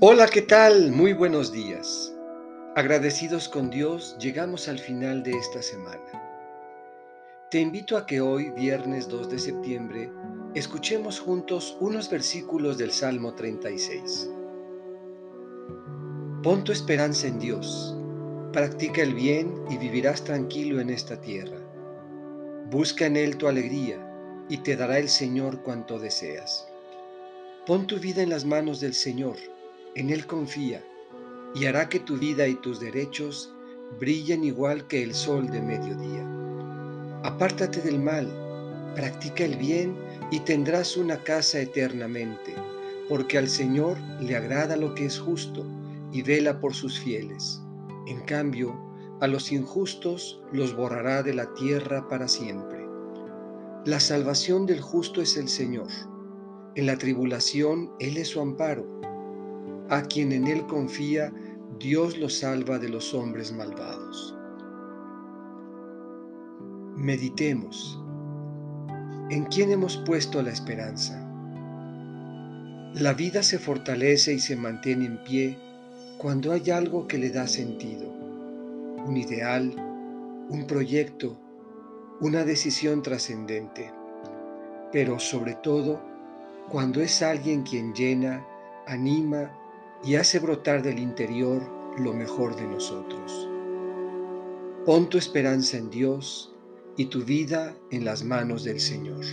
Hola, ¿qué tal? Muy buenos días. Agradecidos con Dios, llegamos al final de esta semana. Te invito a que hoy, viernes 2 de septiembre, escuchemos juntos unos versículos del Salmo 36. Pon tu esperanza en Dios, practica el bien y vivirás tranquilo en esta tierra. Busca en Él tu alegría y te dará el Señor cuanto deseas. Pon tu vida en las manos del Señor en Él confía y hará que tu vida y tus derechos brillen igual que el sol de mediodía. Apártate del mal, practica el bien y tendrás una casa eternamente, porque al Señor le agrada lo que es justo y vela por sus fieles. En cambio, a los injustos los borrará de la tierra para siempre. La salvación del justo es el Señor. En la tribulación Él es su amparo a quien en él confía, Dios lo salva de los hombres malvados. Meditemos. ¿En quién hemos puesto la esperanza? La vida se fortalece y se mantiene en pie cuando hay algo que le da sentido, un ideal, un proyecto, una decisión trascendente, pero sobre todo cuando es alguien quien llena, anima y hace brotar del interior lo mejor de nosotros. Pon tu esperanza en Dios y tu vida en las manos del Señor.